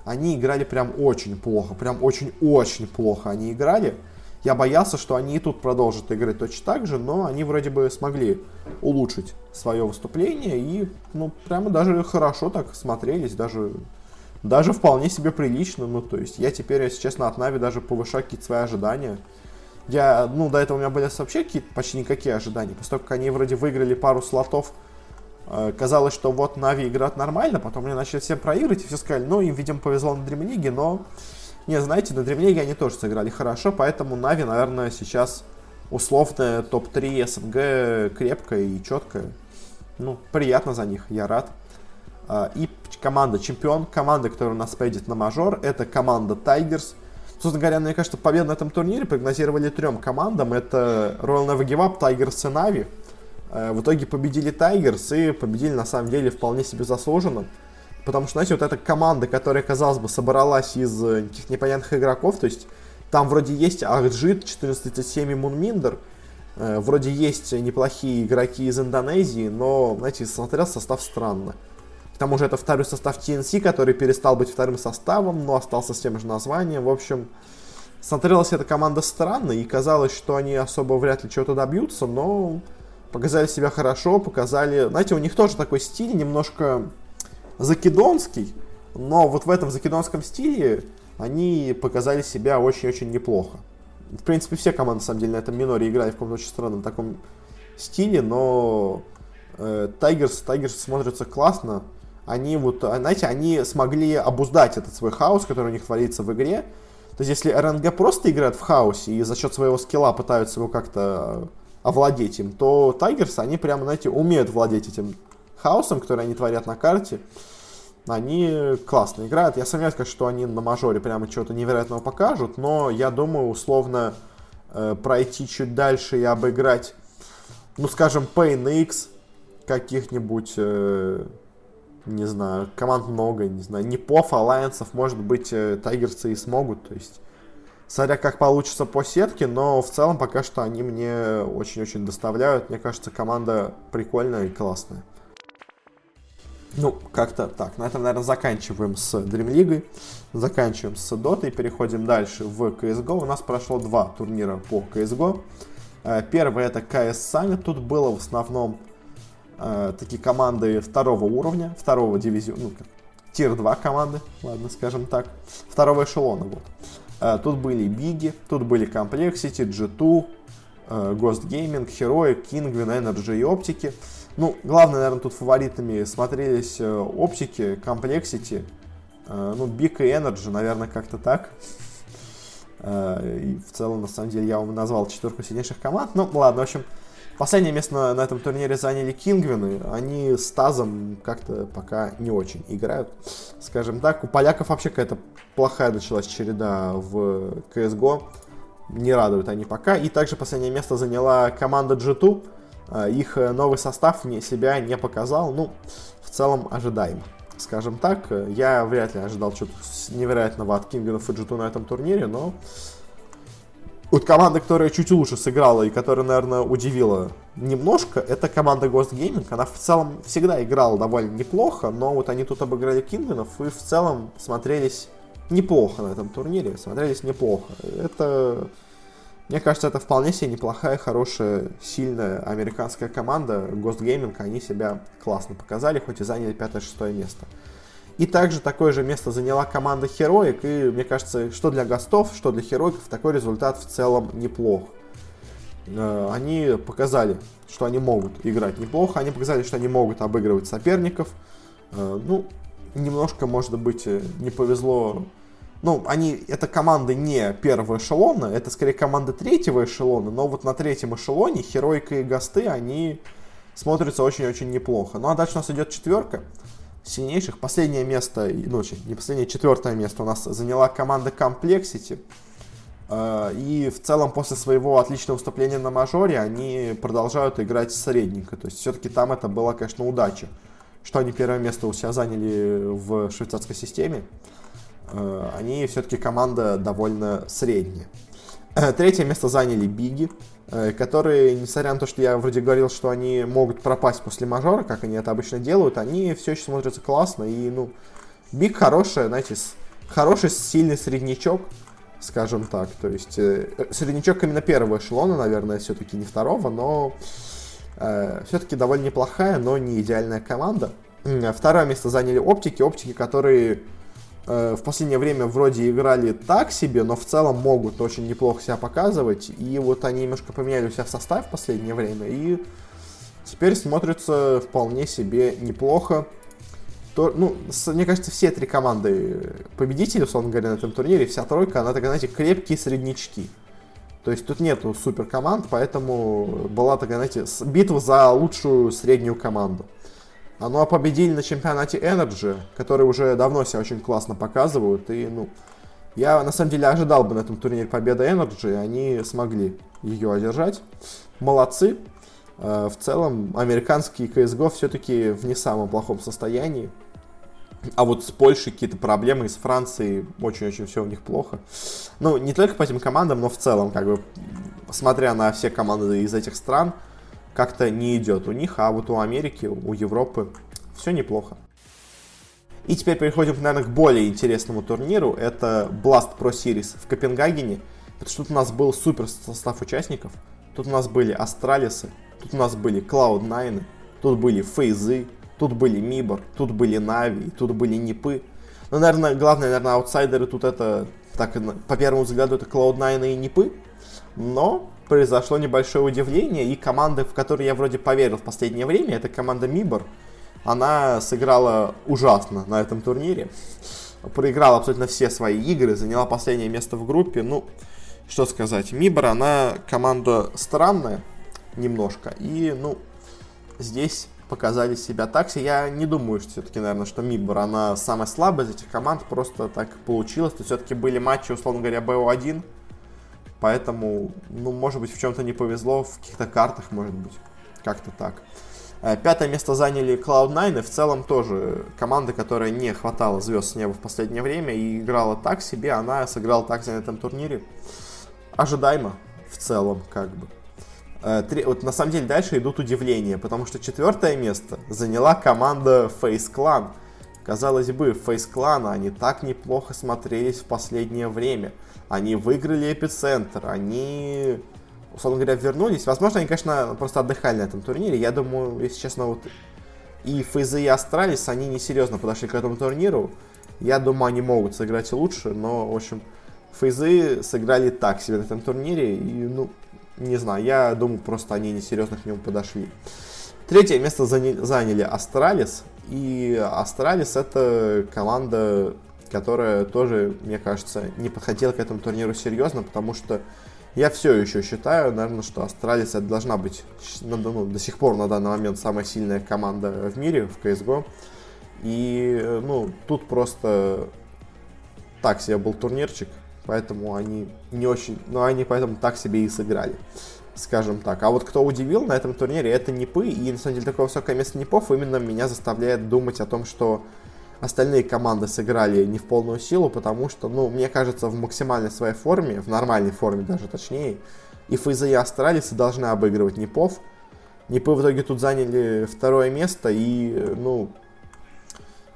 они играли прям очень плохо, прям очень-очень плохо они играли. Я боялся, что они и тут продолжат играть точно так же, но они вроде бы смогли улучшить свое выступление и, ну, прямо даже хорошо так смотрелись, даже даже вполне себе прилично. Ну, то есть я теперь, если честно, от Нави даже повышаю какие-то свои ожидания. Я, ну, до этого у меня были вообще какие-то почти никакие ожидания. После того, как они вроде выиграли пару слотов, э, казалось, что вот Нави играют нормально, потом они начали все проигрывать, и все сказали, ну, им, видимо, повезло на Дремлиге, но, не, знаете, на Дремлиге они тоже сыграли хорошо, поэтому Нави, наверное, сейчас условная топ-3 СНГ крепкая и четкая. Ну, приятно за них, я рад. А, и команда чемпион, команда, которая у нас поедет на мажор, это команда Tigers. Собственно говоря, мне кажется, победу на этом турнире прогнозировали трем командам. Это Royal Never Give Up, Tigers и Na'Vi. А, в итоге победили Tigers и победили на самом деле вполне себе заслуженно. Потому что, знаете, вот эта команда, которая, казалось бы, собралась из э, каких-то непонятных игроков, то есть там вроде есть Ахджит, 1437 и Мунминдер, э, вроде есть неплохие игроки из Индонезии, но, знаете, смотрел состав странно. Тому же это второй состав TNC, который перестал быть вторым составом, но остался с тем же названием. В общем, смотрелась эта команда странно, и казалось, что они особо вряд ли чего-то добьются, но показали себя хорошо, показали... Знаете, у них тоже такой стиль немножко закидонский, но вот в этом закидонском стиле они показали себя очень-очень неплохо. В принципе, все команды, на самом деле, на этом миноре играли в каком-то очень странном таком стиле, но э, Tigers, Tigers смотрятся классно они вот, а, знаете, они смогли обуздать этот свой хаос, который у них творится в игре. То есть, если РНГ просто играет в хаосе и за счет своего скилла пытаются его как-то овладеть им, то Тайгерс, они прямо, знаете, умеют владеть этим хаосом, который они творят на карте. Они классно играют. Я сомневаюсь, конечно, что они на мажоре прямо чего-то невероятного покажут, но я думаю, условно, э, пройти чуть дальше и обыграть, ну, скажем, Pain X, каких-нибудь э, не знаю, команд много, не знаю, не поф, алайенсов, может быть, тайгерцы и смогут, то есть, смотря как получится по сетке, но в целом пока что они мне очень-очень доставляют, мне кажется, команда прикольная и классная. Ну, как-то так. На этом, наверное, заканчиваем с Dream League, заканчиваем с Dota и переходим дальше в CSGO. У нас прошло два турнира по CSGO. Э, первый это CS Summit. Тут было в основном э, такие команды второго уровня, второго дивизиона, ну, как, тир-2 команды, ладно, скажем так, второго эшелона, вот. Э, тут были Биги, тут были Complexity, G2, э, Ghost Gaming, Heroic, Kingwin, Energy и Оптики. Ну, главное, наверное, тут фаворитами смотрелись э, Оптики, э, ну, Big и Energy, наверное, как-то так. И в целом, на самом деле, я вам назвал четверку сильнейших команд. Ну, ладно, в общем, Последнее место на, на этом турнире заняли Кингвины. Они с Тазом как-то пока не очень играют. Скажем так, у поляков вообще какая-то плохая началась череда в CSGO. Не радуют они пока. И также последнее место заняла команда G2. А, их новый состав мне себя не показал. Ну, в целом ожидаемо. Скажем так, я вряд ли ожидал чего-то невероятного от Кингвинов и G2 на этом турнире, но вот команда, которая чуть лучше сыграла и которая, наверное, удивила немножко, это команда Ghost Gaming. Она в целом всегда играла довольно неплохо, но вот они тут обыграли Кингвинов и в целом смотрелись неплохо на этом турнире. Смотрелись неплохо. Это, мне кажется, это вполне себе неплохая, хорошая, сильная американская команда. Ghost Gaming, они себя классно показали, хоть и заняли 5-6 место. И также такое же место заняла команда Heroic, и мне кажется, что для гостов, что для Heroicов такой результат в целом неплох. Э, они показали, что они могут играть неплохо, они показали, что они могут обыгрывать соперников. Э, ну, немножко, может быть, э, не повезло ну, они, это команды не первого эшелона, это скорее команды третьего эшелона, но вот на третьем эшелоне Херойка и Гасты, они смотрятся очень-очень неплохо. Ну, а дальше у нас идет четверка сильнейших. Последнее место, ну, не последнее, четвертое место у нас заняла команда Complexity. Э, и в целом после своего отличного выступления на мажоре они продолжают играть средненько. То есть все-таки там это была, конечно, удача, что они первое место у себя заняли в швейцарской системе. Э, они все-таки команда довольно средняя. [CLEARS THROAT] Третье место заняли Биги. Э, которые, несмотря на то, что я вроде говорил, что они могут пропасть после мажора, как они это обычно делают, они все еще смотрятся классно. И, ну, Биг хорошая, знаете, хороший сильный среднячок, скажем так. То есть э, среднячок именно первого эшелона, наверное, все-таки не второго, но э, все-таки довольно неплохая, но не идеальная команда. Второе место заняли оптики, оптики, которые в последнее время вроде играли так себе, но в целом могут очень неплохо себя показывать. И вот они немножко поменяли у себя состав в последнее время. И теперь смотрятся вполне себе неплохо. То, ну, с, мне кажется, все три команды победители, условно говоря, на этом турнире, вся тройка, она такая, знаете, крепкие среднячки. То есть тут нету супер команд, поэтому была такая, знаете, битва за лучшую среднюю команду. А ну а победили на чемпионате Energy, которые уже давно себя очень классно показывают. И, ну, я на самом деле ожидал бы на этом турнире победы Energy, и они смогли ее одержать. Молодцы. Э, в целом, американский CSGO все-таки в не самом плохом состоянии. А вот с Польшей какие-то проблемы, и с Францией очень-очень все у них плохо. Ну, не только по этим командам, но в целом, как бы, смотря на все команды из этих стран, как-то не идет у них, а вот у Америки, у Европы все неплохо. И теперь переходим, наверное, к более интересному турниру. Это Blast Pro Series в Копенгагене. Потому что тут у нас был супер состав участников. Тут у нас были Астралисы, тут у нас были Cloud9, тут были Фейзы, Тут были Мибор, тут были Нави, тут были Нипы. Но, наверное, главное, наверное, аутсайдеры тут это, так, по первому взгляду, это Cloud9 и Нипы. Но произошло небольшое удивление, и команда, в которую я вроде поверил в последнее время, это команда Мибор. Она сыграла ужасно на этом турнире. Проиграла абсолютно все свои игры, заняла последнее место в группе. Ну, что сказать, Мибор, она команда странная немножко. И, ну, здесь показали себя такси. Я не думаю, что все-таки, наверное, что Мибор, она самая слабая из этих команд, просто так получилось. То все-таки были матчи, условно говоря, БО-1, поэтому, ну, может быть, в чем-то не повезло, в каких-то картах, может быть, как-то так. Э, пятое место заняли Cloud9, и в целом тоже команда, которая не хватала звезд с неба в последнее время и играла так себе, она сыграла так на этом турнире. Ожидаемо в целом, как бы. Э, вот на самом деле дальше идут удивления, потому что четвертое место заняла команда Face Clan. Казалось бы, Face Clan, они так неплохо смотрелись в последнее время. Они выиграли эпицентр, они, условно говоря, вернулись. Возможно, они, конечно, просто отдыхали на этом турнире. Я думаю, если честно, вот и FaZe ы, и Astralis, они несерьезно подошли к этому турниру. Я думаю, они могут сыграть лучше, но, в общем, FaZe ы сыграли так себе на этом турнире, и, ну, не знаю, я думаю, просто они несерьезно к нему подошли. Третье место заняли Astralis. И Astralis это команда, которая тоже, мне кажется, не подходила к этому турниру серьезно, потому что я все еще считаю, наверное, что Астралис это должна быть ну, до сих пор на данный момент самая сильная команда в мире в CSGO. И, ну, тут просто так себе был турнирчик поэтому они не очень, но они поэтому так себе и сыграли, скажем так. А вот кто удивил на этом турнире, это Непы, и на самом деле такое высокое место Непов именно меня заставляет думать о том, что остальные команды сыграли не в полную силу, потому что, ну, мне кажется, в максимальной своей форме, в нормальной форме даже точнее, и Фейза и Астралисы должны обыгрывать Непов. Непы в итоге тут заняли второе место, и, ну,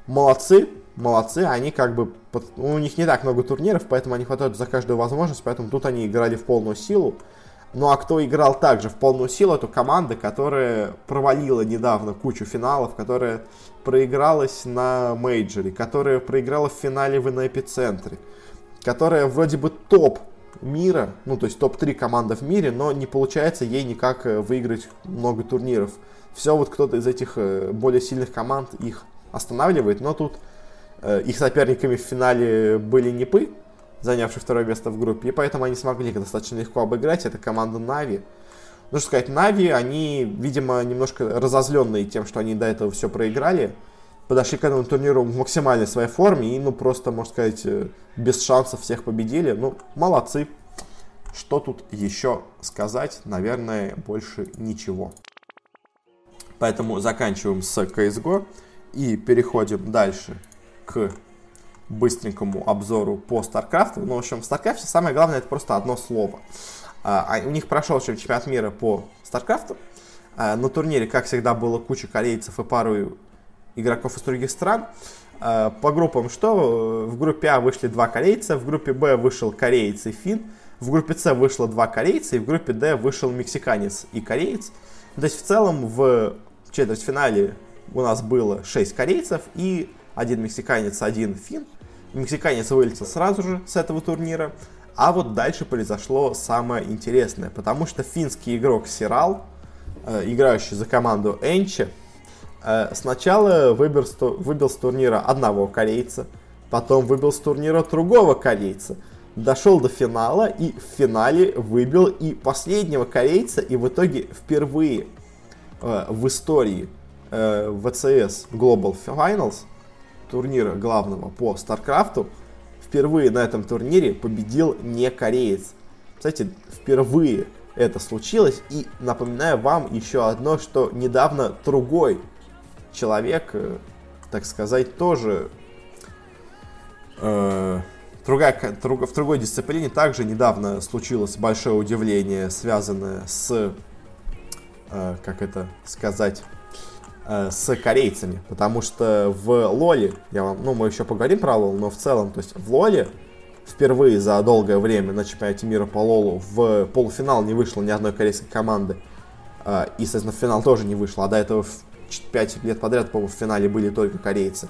молодцы, молодцы, они как бы, у них не так много турниров, поэтому они хватают за каждую возможность, поэтому тут они играли в полную силу. Ну а кто играл также в полную силу, это команда, которая провалила недавно кучу финалов, которая проигралась на мейджоре, которая проиграла в финале в эпицентре, которая вроде бы топ мира, ну то есть топ-3 команда в мире, но не получается ей никак э, выиграть много турниров. Все вот кто-то из этих э, более сильных команд их останавливает, но тут Э, их соперниками в финале были Непы, занявшие второе место в группе, и поэтому они смогли достаточно легко обыграть. Это команда Нави. Нужно сказать, Нави, они, видимо, немножко разозленные тем, что они до этого все проиграли, подошли к этому турниру в максимальной своей форме и, ну, просто, можно сказать, э, без шансов всех победили. Ну, молодцы. Что тут еще сказать? Наверное, больше ничего. Поэтому заканчиваем с CSGO и переходим дальше к быстренькому обзору по StarCraft. Ну, в общем, в StarCraft самое главное это просто одно слово. А, а у них прошел чемпионат мира по StarCraft. А, на турнире, как всегда, было куча корейцев и пару игроков из других стран. А, по группам что? В группе А вышли два корейца, в группе Б вышел кореец и фин, в группе С вышло два корейца, и в группе Д вышел мексиканец и кореец. То есть в целом в четвертьфинале у нас было 6 корейцев и один мексиканец, один фин. Мексиканец вылетел сразу же с этого турнира. А вот дальше произошло самое интересное, потому что финский игрок Сирал, э, играющий за команду Энчи, э, сначала выбил, выбил с турнира одного корейца, потом выбил с турнира другого корейца, дошел до финала и в финале выбил и последнего корейца, и в итоге впервые э, в истории ВЦС Global Finals, турнира главного по Старкрафту, впервые на этом турнире победил не кореец. Кстати, впервые это случилось. И напоминаю вам еще одно, что недавно другой человек, э, так сказать, тоже э, другая, друг, в другой дисциплине также недавно случилось большое удивление, связанное с, э, как это сказать, с корейцами. Потому что в Лоле, я вам, ну мы еще поговорим про Лол, но в целом, то есть в Лоле впервые за долгое время на чемпионате мира по Лолу в полуфинал не вышло ни одной корейской команды. Э, и, соответственно, в финал тоже не вышло. А до этого 5 лет подряд, по-моему, в финале были только корейцы.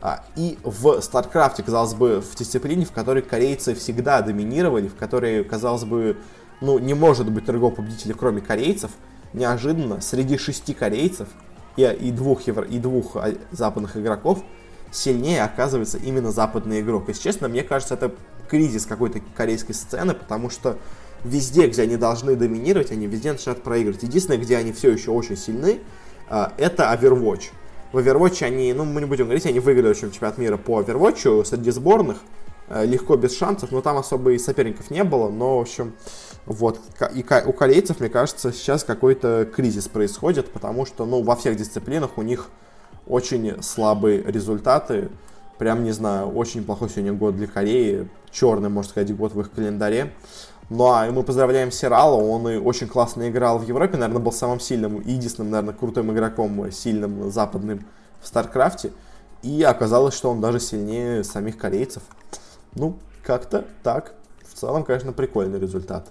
А, и в StarCraft, казалось бы, в дисциплине, в которой корейцы всегда доминировали, в которой, казалось бы, ну, не может быть другого победителя, кроме корейцев, неожиданно среди шести корейцев и, и, двух, евро, и двух а, западных игроков сильнее оказывается именно западный игрок. Если честно, мне кажется, это кризис какой-то корейской сцены, потому что везде, где они должны доминировать, они везде начинают проигрывать. Единственное, где они все еще очень сильны, а, это Overwatch. В Overwatch они, ну, мы не будем говорить, они выиграли чемпионат мира по Overwatch среди сборных, легко, без шансов, но там особо и соперников не было, но, в общем, вот, и у корейцев, мне кажется, сейчас какой-то кризис происходит, потому что, ну, во всех дисциплинах у них очень слабые результаты, прям, не знаю, очень плохой сегодня год для Кореи, черный, можно сказать, год в их календаре, ну а мы поздравляем Сирала, он и очень классно играл в Европе, наверное, был самым сильным и единственным, наверное, крутым игроком, сильным западным в StarCraft е. И оказалось, что он даже сильнее самих корейцев. Ну, как-то так. В целом, конечно, прикольный результат.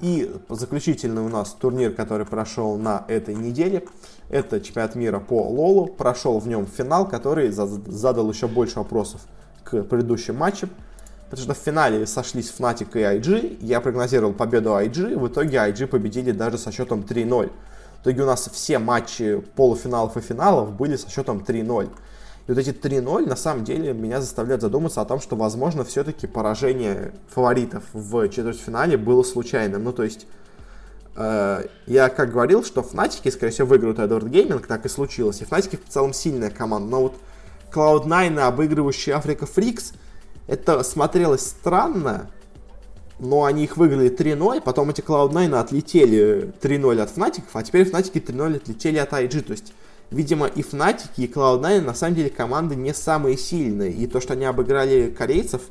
И заключительный у нас турнир, который прошел на этой неделе, это чемпионат мира по LoL у. Прошел в нем финал, который задал еще больше вопросов к предыдущим матчам. Потому что в финале сошлись Fnatic и IG. Я прогнозировал победу IG. В итоге IG победили даже со счетом 3-0. В итоге у нас все матчи полуфиналов и финалов были со счетом 3-0. И вот эти 3-0 на самом деле меня заставляют задуматься о том, что, возможно, все-таки поражение фаворитов в четвертьфинале было случайным. Ну, то есть, э, я как говорил, что Fnatic и, скорее всего, выиграют Edward Gaming, так и случилось. И Fnatic и в целом сильная команда. Но вот Cloud9, обыгрывающий Afreeca Freecs – это смотрелось странно, но они их выиграли 3-0, потом эти Cloud9 отлетели 3-0 от Фнатиков, а теперь Фнатики 3-0 отлетели от IG. То есть, видимо, и Фнатики, и Cloud9 на самом деле команды не самые сильные. И то, что они обыграли корейцев,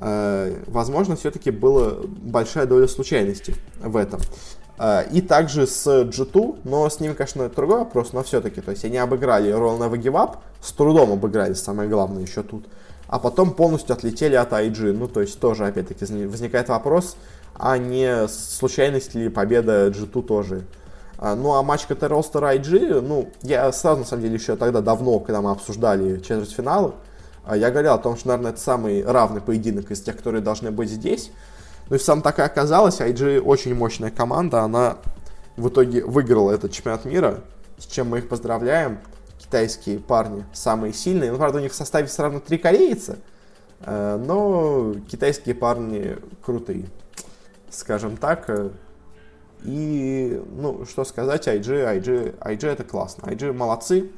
э, возможно, все-таки была большая доля случайности в этом. Э, и также с G2, но с ними, конечно, другой вопрос, но все-таки, то есть они обыграли Roll Never Give Up, с трудом обыграли, самое главное еще тут а потом полностью отлетели от IG. Ну, то есть тоже, опять-таки, возникает вопрос, а не случайность ли победа G2 тоже. А, ну, а матч КТ Ростер IG, ну, я сразу, на самом деле, еще тогда давно, когда мы обсуждали четвертьфиналы, а, я говорил о том, что, наверное, это самый равный поединок из тех, которые должны быть здесь. Ну и сам так и оказалось, IG очень мощная команда, она в итоге выиграла этот чемпионат мира, с чем мы их поздравляем китайские парни самые сильные. Ну, правда, у них в составе все равно три корейца, э, но китайские парни крутые, скажем так. И, ну, что сказать, IG, IG, IG это классно. IG молодцы.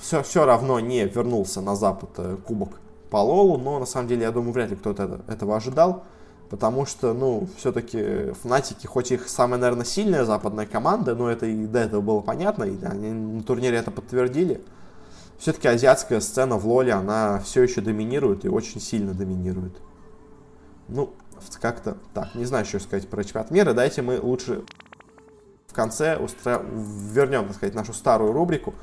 Все, э, все равно не вернулся на Запад э, кубок по Лолу, но на самом деле, я думаю, вряд ли кто-то этого ожидал потому что, ну, все-таки Фнатики, хоть их самая, наверное, сильная западная команда, но это и до этого было понятно, и они на турнире это подтвердили, все-таки азиатская сцена в LoL е, она все еще доминирует и очень сильно доминирует. Ну, как-то так, не знаю, что сказать про чемпионат мира, дайте мы лучше в конце устро... вернем, так сказать, нашу старую рубрику.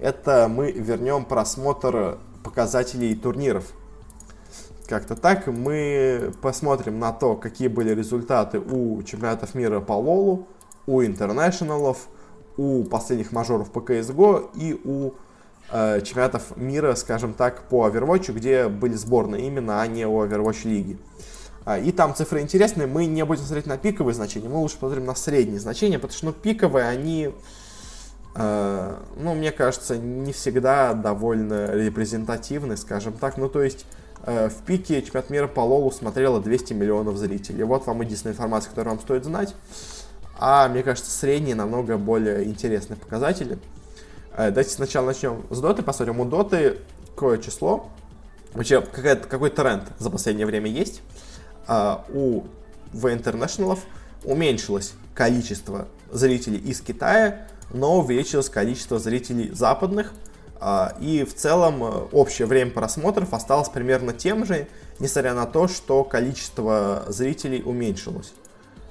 Это мы вернем просмотр показателей турниров как-то так. Мы посмотрим на то, какие были результаты у чемпионатов мира по LoL у, у International ов, у последних мажоров по CSGO и у э, чемпионатов мира, скажем так, по Overwatch, где были сборные именно, а не у Overwatch лиги. А, и там цифры интересные, мы не будем смотреть на пиковые значения, мы лучше посмотрим на средние значения, потому что ну, пиковые, они, э, ну, мне кажется, не всегда довольно репрезентативны, скажем так. Ну, то есть, э, в пике чемпионат мира по Лолу смотрело 200 миллионов зрителей. Вот вам единственная информация, которую вам стоит знать. А мне кажется, средние намного более интересные показатели. Э, давайте сначала начнем с Доты, посмотрим. У Доты какое число, вообще какой тренд за последнее время есть. А, у в International уменьшилось количество зрителей из Китая, но увеличилось количество зрителей западных. А, и в целом э, общее время просмотров осталось примерно тем же, несмотря на то, что количество зрителей уменьшилось.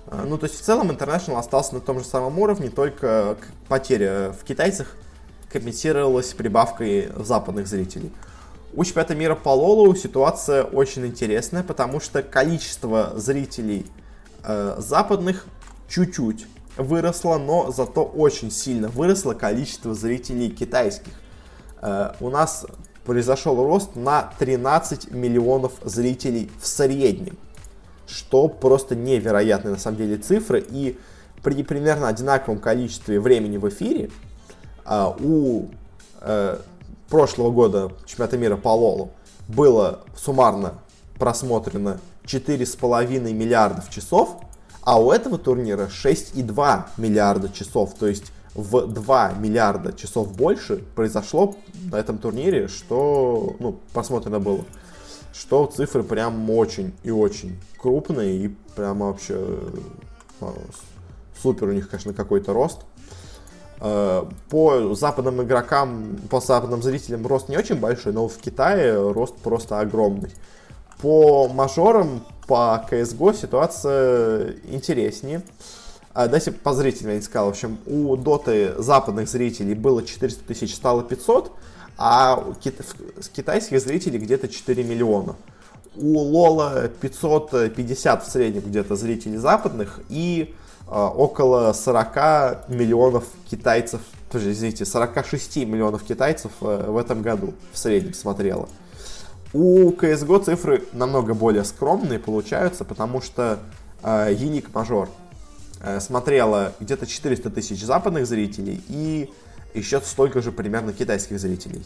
А, ну, то есть в целом International остался на том же самом уровне, только потеря в китайцах компенсировалась прибавкой западных зрителей. У чемпионата мира по Лолу ситуация очень интересная, потому что количество зрителей э, западных чуть-чуть выросло, но зато очень сильно выросло количество зрителей китайских. Э, у нас произошел рост на 13 миллионов зрителей в среднем, что просто невероятные на самом деле цифры. И при примерно одинаковом количестве времени в эфире э, у э, прошлого года чемпионата мира по Лолу было суммарно просмотрено 4,5 миллиардов часов, а у этого турнира 6,2 миллиарда часов. То есть в 2 миллиарда часов больше произошло на этом турнире, что ну, просмотрено было. Что цифры прям очень и очень крупные и прям вообще а, супер у них, конечно, какой-то рост. Э, по западным игрокам, по западным зрителям рост не очень большой, но в Китае рост просто огромный. По мажорам, по CSGO ситуация интереснее. А, Дайте по зрителям я не сказал. В общем, у Доты западных зрителей было 400 тысяч, стало 500, а у китайских зрителей где-то 4 миллиона. У Лола 550 в среднем где-то зрителей западных и около 40 миллионов китайцев, подожди, извините, 46 миллионов китайцев э, в этом году в среднем смотрело. У CSGO цифры намного более скромные получаются, потому что э, Unique Major э, смотрело где-то 400 тысяч западных зрителей и еще столько же примерно китайских зрителей.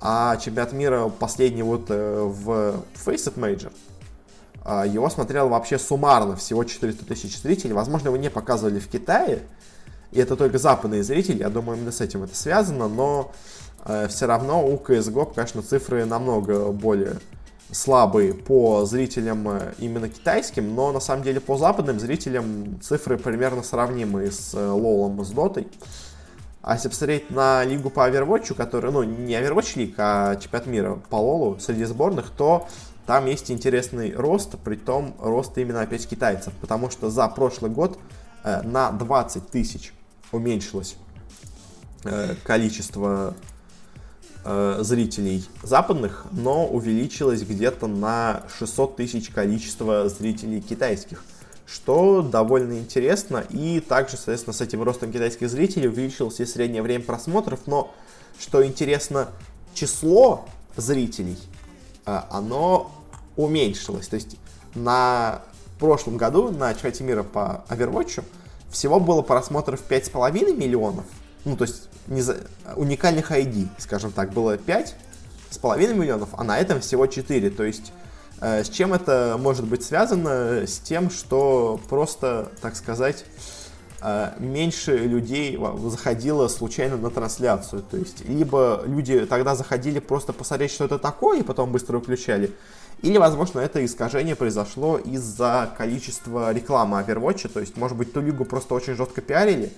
А чемпионат мира последний вот э, в Faceit Major а, его смотрел вообще суммарно всего 400 тысяч зрителей. Возможно, его не показывали в Китае, и это только западные зрители, я думаю, именно с этим это связано, но э, все равно у CSGO, конечно, цифры намного более слабые по зрителям э, именно китайским, но на самом деле по западным зрителям цифры примерно сравнимые с э, Лолом и с Дотой. А если посмотреть на лигу по Overwatch, которая, ну, не Overwatch League, а чемпионат мира по Лолу среди сборных, то там есть интересный рост, при том рост именно опять китайцев, потому что за прошлый год э, на 20 тысяч уменьшилось э, количество э, зрителей западных, но увеличилось где-то на 600 тысяч количество зрителей китайских, что довольно интересно. И также, соответственно, с этим ростом китайских зрителей увеличилось и среднее время просмотров, но, что интересно, число зрителей – оно уменьшилось. То есть на прошлом году на чемпионате мира по Overwatch всего было просмотров 5,5 миллионов. Ну, то есть не за... уникальных ID, скажем так, было 5,5 миллионов, а на этом всего 4. То есть э, с чем это может быть связано? С тем, что просто, так сказать, а, меньше людей заходило случайно на трансляцию. То есть, либо люди тогда заходили просто посмотреть, что это такое, и потом быстро выключали, или, возможно, это искажение произошло из-за количества рекламы Overwatch. То есть, может быть, ту лигу просто очень жестко пиарили,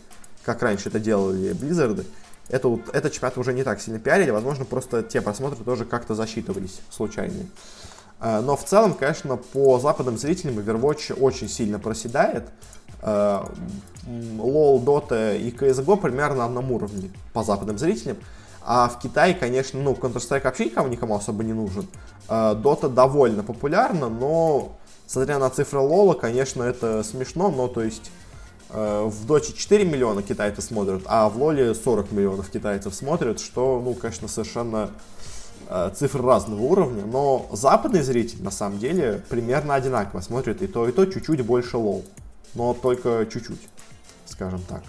как раньше это делали Blizzard. Это, вот, этот чемпионат уже не так сильно пиарили, возможно, просто те просмотры тоже как-то засчитывались случайные. А, но в целом, конечно, по западным зрителям Overwatch очень сильно проседает. LoL, Dota и CSGO примерно на одном уровне по западным зрителям. А в Китае, конечно, ну, Counter-Strike вообще никому, никому особо не нужен. Dota довольно популярна, но, смотря на цифры LoL, конечно, это смешно, но, то есть, в Доте 4 миллиона китайцев смотрят, а в Лоле 40 миллионов китайцев смотрят, что, ну, конечно, совершенно цифры разного уровня, но западный зритель, на самом деле, примерно одинаково смотрит и то, и то чуть-чуть больше лол но только чуть-чуть, скажем так.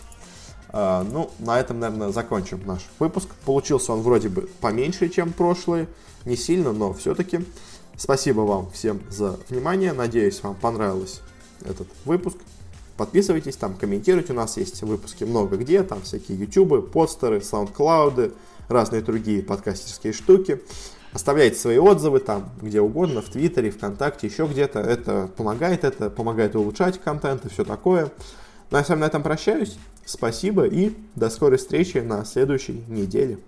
А, ну, на этом, наверное, закончим наш выпуск. Получился он вроде бы поменьше, чем прошлый, не сильно, но все-таки. Спасибо вам всем за внимание. Надеюсь, вам понравился этот выпуск. Подписывайтесь там, комментируйте. У нас есть выпуски много где. Там всякие ютубы, постеры, саундклауды, разные другие подкастерские штуки. Оставляйте свои отзывы там, где угодно, в Твиттере, ВКонтакте, еще где-то. Это помогает, это помогает улучшать контент и все такое. Ну а я с вами на этом прощаюсь. Спасибо и до скорой встречи на следующей неделе.